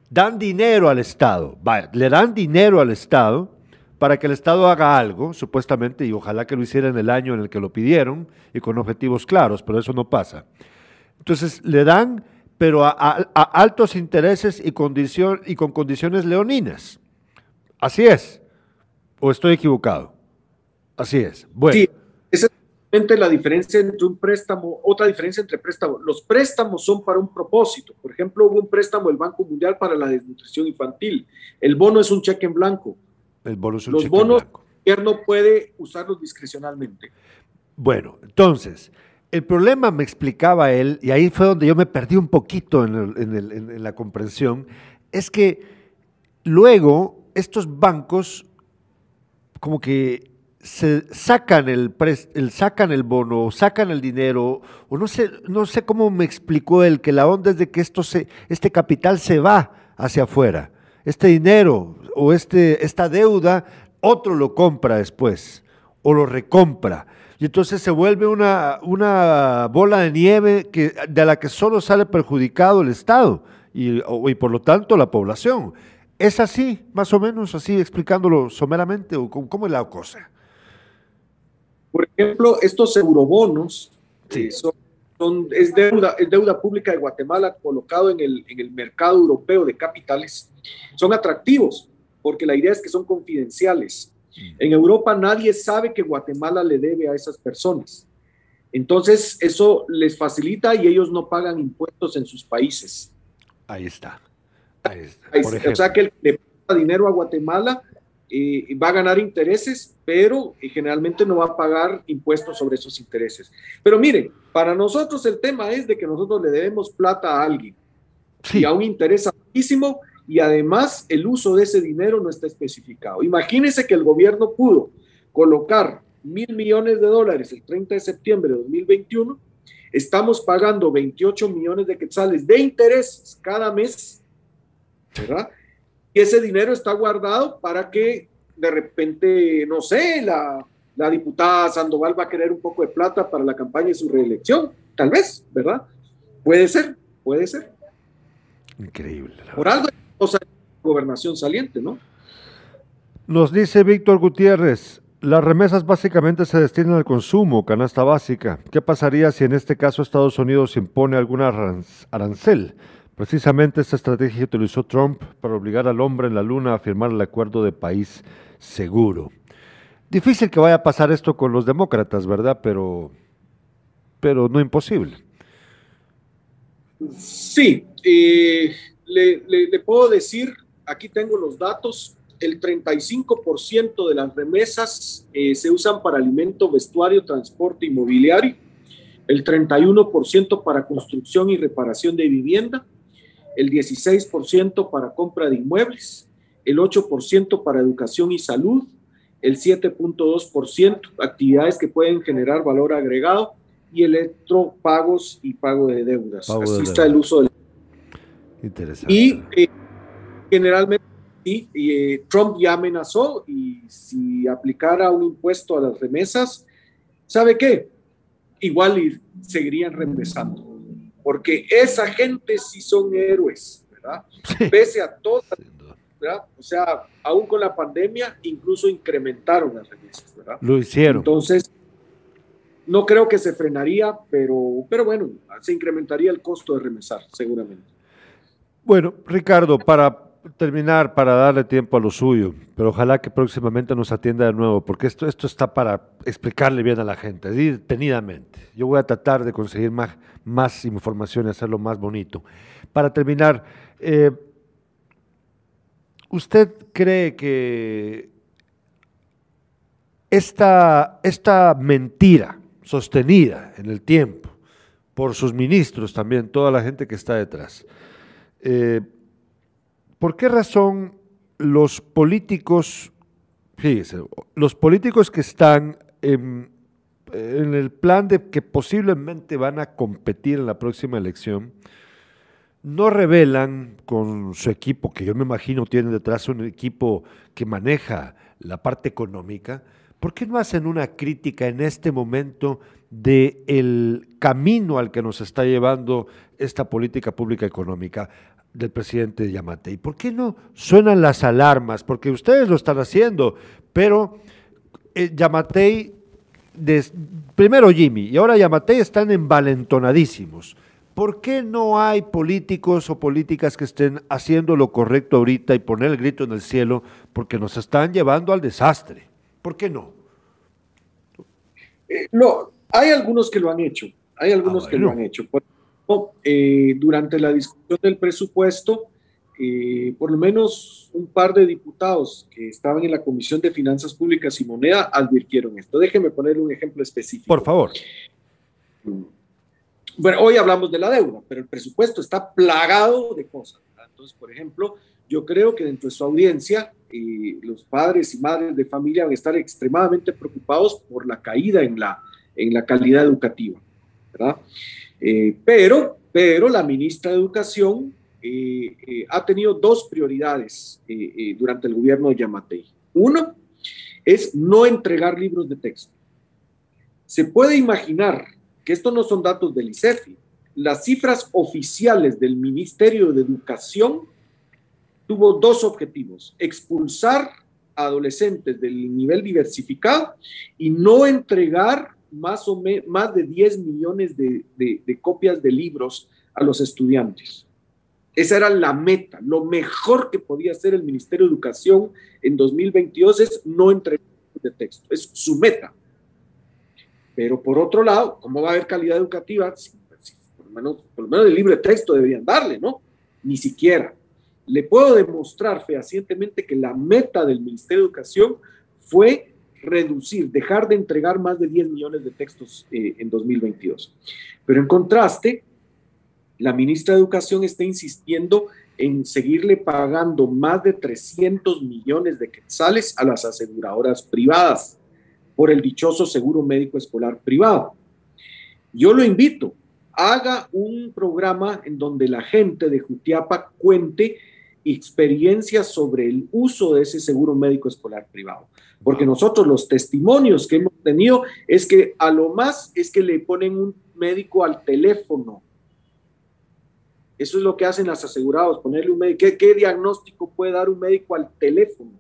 dan dinero al Estado, le dan dinero al Estado para que el Estado haga algo, supuestamente, y ojalá que lo hiciera en el año en el que lo pidieron y con objetivos claros, pero eso no pasa. Entonces le dan pero a, altos intereses y, condición, y con condiciones leoninas. Así es. ¿O estoy equivocado? Así es. Bueno. Sí, esa es la diferencia entre un préstamo, otra diferencia entre préstamos. Los préstamos son para un propósito. Por ejemplo, hubo un préstamo del Banco Mundial para la desnutrición infantil. El bono es un cheque en blanco. El bono es un Los cheque bonos, en blanco. el gobierno puede usarlos discrecionalmente. Bueno, entonces, el problema, me explicaba él, y ahí fue donde yo me perdí un poquito en, la comprensión, es que luego estos bancos como que se sacan el, el, sacan el bono, sacan el dinero, o no sé, no sé cómo me explicó él, que la onda es de que esto se, este capital se va hacia afuera. Este dinero o este, esta deuda, otro lo compra después, o lo recompra y entonces se vuelve una, una bola de nieve que, de la que solo sale perjudicado el Estado y, y por lo tanto la población. ¿Es así, más o menos, así explicándolo someramente o cómo, es la cosa? Por ejemplo, estos eurobonos son son, es, deuda, es deuda pública de Guatemala colocado en el, en el mercado europeo de capitales, son atractivos porque la idea es que son confidenciales. En Europa nadie sabe que Guatemala le debe a esas personas. Entonces, eso les facilita y ellos no pagan impuestos en sus países. Ahí está. Ahí está. o sea que el que le paga dinero a Guatemala eh, va a ganar intereses, pero eh, generalmente no va a pagar impuestos sobre esos intereses. Pero miren, para nosotros el tema es de que nosotros le debemos plata a alguien y a un interés altísimo y además el uso de ese dinero no está especificado. Imagínense que el gobierno pudo colocar mil millones de dólares el 30 de septiembre de 2021, estamos pagando 28 millones de quetzales de intereses cada mes, ¿verdad? Y ese dinero está guardado para que de repente, no sé, la, la diputada Sandoval va a querer un poco de plata para la campaña de su reelección, tal vez, ¿verdad? Puede ser, puede ser. Increíble. Por algo cosa gobernación saliente, ¿no? Nos dice Víctor Gutiérrez, las remesas básicamente se destinan al consumo, canasta básica. ¿Qué pasaría si en este caso Estados Unidos impone alguna arancel? Precisamente esta estrategia utilizó Trump para obligar al hombre en la luna a firmar el acuerdo de país seguro. Difícil que vaya a pasar esto con los demócratas, ¿verdad? Pero, pero no imposible. Sí, eh, le, puedo decir, aquí tengo los datos, el 35% de las remesas eh, se usan para alimento, vestuario, transporte inmobiliario, el 31% para construcción y reparación de vivienda, el 16% para compra de inmuebles, el 8% para educación y salud, el 7.2% actividades que pueden generar valor agregado y electropagos y pago de deudas. Así está el uso del Interesante. Y eh, generalmente eh, Trump ya amenazó y si aplicara un impuesto a las remesas, ¿sabe qué? Igual seguirían regresando, porque esa gente sí son héroes, ¿verdad? Pese a todo, ¿verdad? O sea, aún con la pandemia, incluso incrementaron las remesas, ¿verdad? Lo hicieron. Entonces, no creo que se frenaría, pero, pero bueno, se incrementaría el costo de remesar, seguramente. Bueno, Ricardo, para terminar, para darle tiempo a lo suyo, pero ojalá que próximamente nos atienda de nuevo, porque esto, esto está para explicarle bien a la gente, detenidamente. Yo voy a tratar de conseguir más, más información y hacerlo más bonito. Para terminar, eh, ¿usted cree que esta, esta mentira sostenida en el tiempo por sus ministros también, toda la gente que está detrás, eh, ¿por qué razón los políticos, fíjese, los políticos que están en, el plan de que posiblemente van a competir en la próxima elección, no revelan con su equipo, que yo me imagino tiene detrás un equipo que maneja la parte económica, ¿por qué no hacen una crítica en este momento del el camino al que nos está llevando esta política pública económica del presidente Yamatei. ¿Por qué no suenan las alarmas? Porque ustedes lo están haciendo, pero eh, Yamatei, primero Jimmy y ahora Yamatei están envalentonadísimos. ¿Por qué no hay políticos o políticas que estén haciendo lo correcto ahorita y poner el grito en el cielo? Porque nos están llevando al desastre. ¿Por qué no? Eh, no, hay algunos que lo han hecho. Hay algunos ah, que lo han hecho. Eh, durante la discusión del presupuesto, eh, por lo menos un par de diputados que estaban en la Comisión de Finanzas Públicas y Moneda advirtieron esto. Déjenme poner un ejemplo específico. Por favor. Bueno, hoy hablamos de la deuda, pero el presupuesto está plagado de cosas. Entonces, por ejemplo, yo creo que dentro de su audiencia, eh, los padres y madres de familia van a estar extremadamente preocupados por la caída en la, en la calidad educativa, ¿verdad? Eh, pero, pero la ministra de Educación eh, eh, ha tenido dos prioridades durante el gobierno de Yamatei. Uno es no entregar libros de texto. Se puede imaginar que estos no son datos del ICEFI. Las cifras oficiales del Ministerio de Educación tuvo dos objetivos, expulsar a adolescentes del nivel diversificado y no entregar más, o más de 10 millones de, copias de libros a los estudiantes. Esa era la meta. Lo mejor que podía hacer el Ministerio de Educación en 2022 es no entregar de texto. Es su meta. Pero por otro lado, ¿cómo va a haber calidad educativa? por, lo menos, por lo menos libro de texto deberían darle, ¿no? Ni siquiera. Le puedo demostrar fehacientemente que la meta del Ministerio de Educación fue reducir, dejar de entregar más de 10 millones de textos eh, en 2022. Pero en contraste, la ministra de Educación está insistiendo en seguirle pagando más de 300 millones de quetzales a las aseguradoras privadas por el dichoso seguro médico escolar privado. Yo lo invito, haga un programa en donde la gente de Jutiapa cuente experiencias sobre el uso de ese seguro médico escolar privado. Porque nosotros los testimonios que hemos tenido es que a lo más es que le ponen un médico al teléfono. Eso es lo que hacen las asegurados, ponerle un médico. ¿Qué, qué diagnóstico puede dar un médico al teléfono?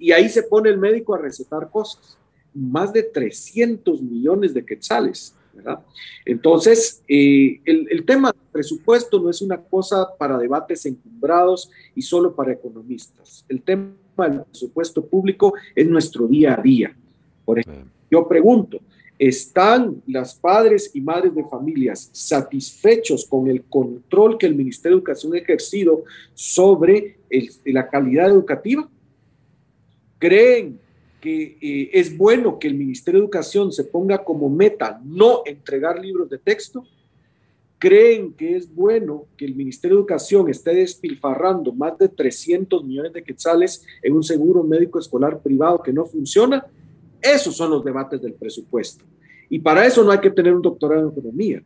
y ahí se pone el médico a recetar cosas. Más de 300 millones de quetzales. ¿Verdad? Entonces, eh, el, el, tema del presupuesto no es una cosa para debates encumbrados y solo para economistas. El tema del presupuesto público es nuestro día a día. Por ejemplo, yo pregunto, ¿están las padres y madres de familias satisfechos con el control que el Ministerio de Educación ha ejercido sobre el, la calidad educativa? creen que eh, es bueno que el Ministerio de Educación se ponga como meta no entregar libros de texto, creen que es bueno que el Ministerio de Educación esté despilfarrando más de 300 millones de quetzales en un seguro médico escolar privado que no funciona, esos son los debates del presupuesto. Y para eso no hay que tener un doctorado en economía.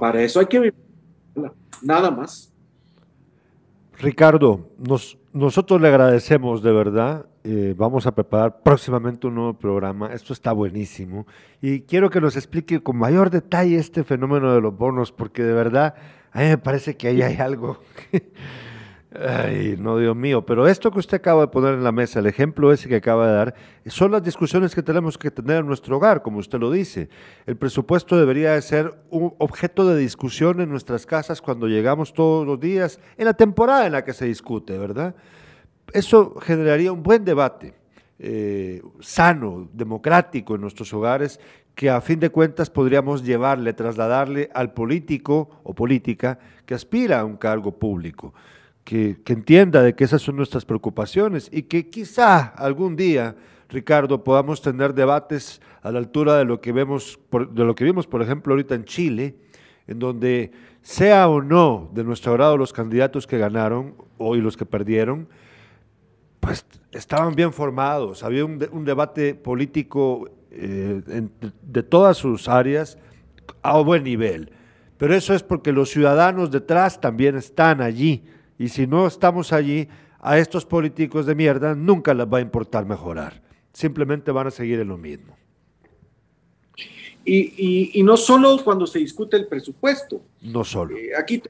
Para eso hay que nada más. Ricardo, nos, nosotros le agradecemos de verdad eh, vamos a preparar próximamente un nuevo programa. Esto está buenísimo. Y quiero que nos explique con mayor detalle este fenómeno de los bonos, porque de verdad a mí me parece que ahí hay algo. Ay, no, Dios mío. Pero esto que usted acaba de poner en la mesa, el ejemplo ese que acaba de dar, son las discusiones que tenemos que tener en nuestro hogar, como usted lo dice. El presupuesto debería de ser un objeto de discusión en nuestras casas cuando llegamos todos los días, en la temporada en la que se discute, ¿verdad? Eso generaría un buen debate, eh, sano, democrático en nuestros hogares, que a fin de cuentas podríamos llevarle, trasladarle al político o política que aspira a un cargo público, que, entienda de que esas son nuestras preocupaciones y que quizá algún día, Ricardo, podamos tener debates a la altura de lo que vemos, de lo que vimos, por ejemplo, ahorita en Chile, en donde sea o no de nuestro agrado los candidatos que ganaron o y los que perdieron, pues estaban bien formados, había un, debate político eh, de todas sus áreas a buen nivel. Pero eso es porque los ciudadanos detrás también están allí. Y si no estamos allí, a estos políticos de mierda nunca les va a importar mejorar. Simplemente van a seguir en lo mismo. Y, no solo cuando se discute el presupuesto. No solo. Eh, aquí,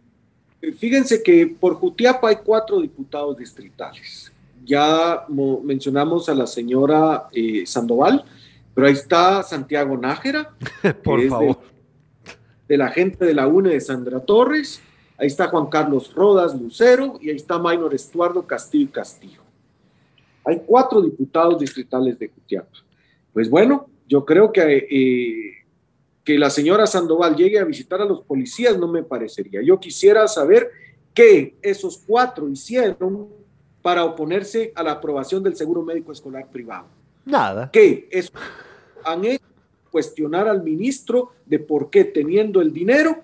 fíjense que por Jutiapa hay cuatro diputados distritales ya mencionamos a la señora eh, Sandoval, pero ahí está Santiago Nájera, por favor. De, la gente de la UNE de Sandra Torres, ahí está Juan Carlos Rodas Lucero y ahí está Maynor Estuardo Castillo Castillo. Hay cuatro diputados distritales de Cutiapa. Pues bueno, yo creo que eh, que la señora Sandoval llegue a visitar a los policías no me parecería. Yo quisiera saber qué esos cuatro hicieron para oponerse a la aprobación del seguro médico escolar privado. Nada. ¿Qué? Es, han hecho cuestionar al ministro de por qué teniendo el dinero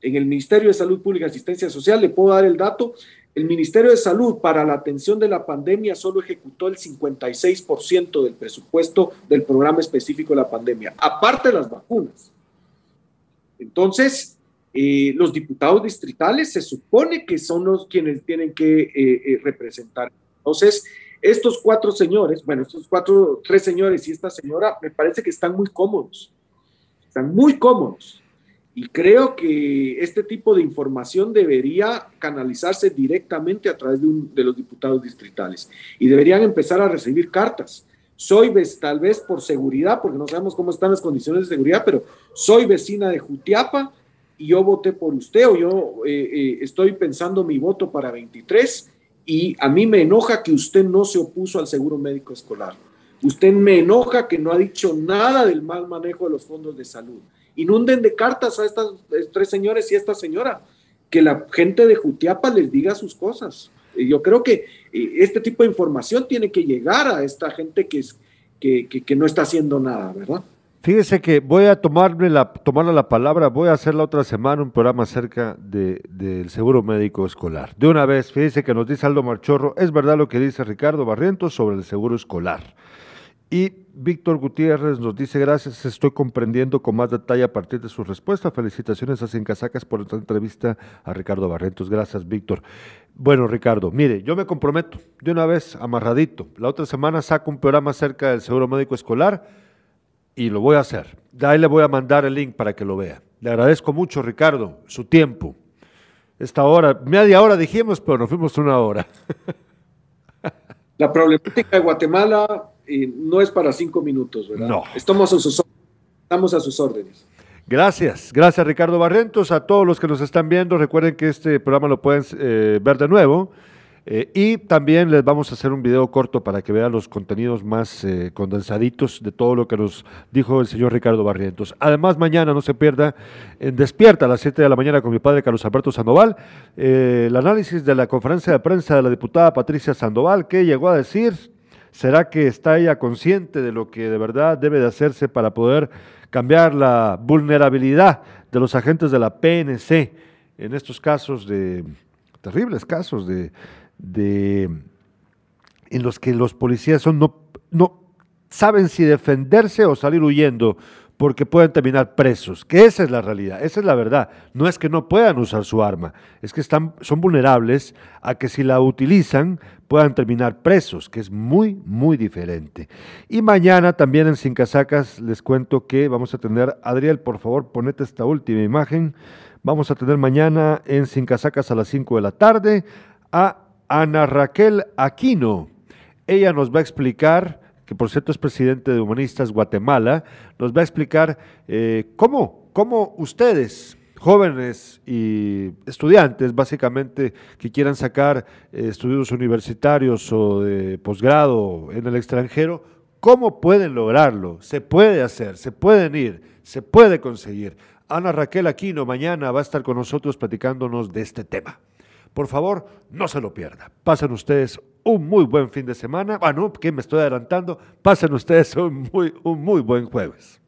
en el Ministerio de Salud Pública y Asistencia Social, le puedo dar el dato, el Ministerio de Salud para la atención de la pandemia solo ejecutó el 56% del presupuesto del programa específico de la pandemia, aparte de las vacunas. Entonces, eh, los diputados distritales se supone que son los quienes tienen que eh, eh, representar. Entonces, estos cuatro señores, bueno, estos cuatro, tres señores y esta señora, me parece que están muy cómodos. Están muy cómodos. Y creo que este tipo de información debería canalizarse directamente a través de, de los diputados distritales. Y deberían empezar a recibir cartas soy tal vez por seguridad, porque no sabemos cómo están las condiciones de seguridad, pero soy vecina de Jutiapa y yo voté por usted o yo eh, eh, estoy pensando mi voto para 23 y a mí me enoja que usted no se opuso al seguro médico escolar. Usted me enoja que no ha dicho nada del mal manejo de los fondos de salud. Inunden de cartas a estas tres señores y a esta señora, que la gente de Jutiapa les diga sus cosas. Yo creo que eh, este tipo de información tiene que llegar a esta gente que, es, que, que, no está haciendo nada, ¿verdad? Fíjese que voy a tomarle la, tomarle la palabra, voy a hacer la otra semana un programa acerca de, del seguro médico escolar. De una vez, fíjese que nos dice Aldo Marchorro, es verdad lo que dice Ricardo Barrientos sobre el seguro escolar. Y Víctor Gutiérrez nos dice, gracias, estoy comprendiendo con más detalle a partir de su respuesta. Felicitaciones a Sin Casacas por esta entrevista a Ricardo Barrentos. Gracias, Víctor. Bueno, Ricardo, mire, yo me comprometo de una vez, amarradito. La otra semana saco un programa acerca del seguro médico escolar y lo voy a hacer. De ahí le voy a mandar el link para que lo vea. Le agradezco mucho, Ricardo, su tiempo. Esta hora, media hora dijimos, pero nos fuimos una hora. La problemática de Guatemala no es para cinco minutos, ¿verdad? No. Estamos a sus, estamos a sus órdenes. Gracias, gracias Ricardo Barrentos. A todos los que nos están viendo, recuerden que este programa lo pueden eh, ver de nuevo. Eh, y también les vamos a hacer un video corto para que vean los contenidos más eh, condensaditos de todo lo que nos dijo el señor Ricardo Barrientos. Además, mañana no se pierda en Despierta a las 7 de la mañana con mi padre Carlos Alberto Sandoval, el análisis de la conferencia de prensa de la diputada Patricia Sandoval, que llegó a decir ¿Será que está ella consciente de lo que de verdad debe de hacerse para poder cambiar la vulnerabilidad de los agentes de la PNC en estos casos de terribles casos de, en los que los policías son no, no saben si defenderse o salir huyendo porque pueden terminar presos, que esa es la realidad, esa es la verdad. No es que no puedan usar su arma, es que están, son vulnerables a que si la utilizan puedan terminar presos, que es muy, muy diferente. Y mañana también en Sin Casacas les cuento que vamos a tener, Adriel, por favor, ponete esta última imagen. Vamos a tener mañana en Sin Casacas a las 5 de la tarde a Ana Raquel Aquino. Ella nos va a explicar que por cierto es presidente de Humanistas Guatemala, nos va a explicar eh, cómo, cómo ustedes, jóvenes y estudiantes, básicamente, que quieran sacar eh, estudios universitarios o de posgrado en el extranjero, ¿cómo pueden lograrlo? Se puede hacer, se pueden ir, se puede conseguir. Ana Raquel Aquino mañana va a estar con nosotros platicándonos de este tema. Por favor, no se lo pierda. Pasen ustedes un muy buen fin de semana. Bueno, que me estoy adelantando. Pasen ustedes un muy, un muy buen jueves.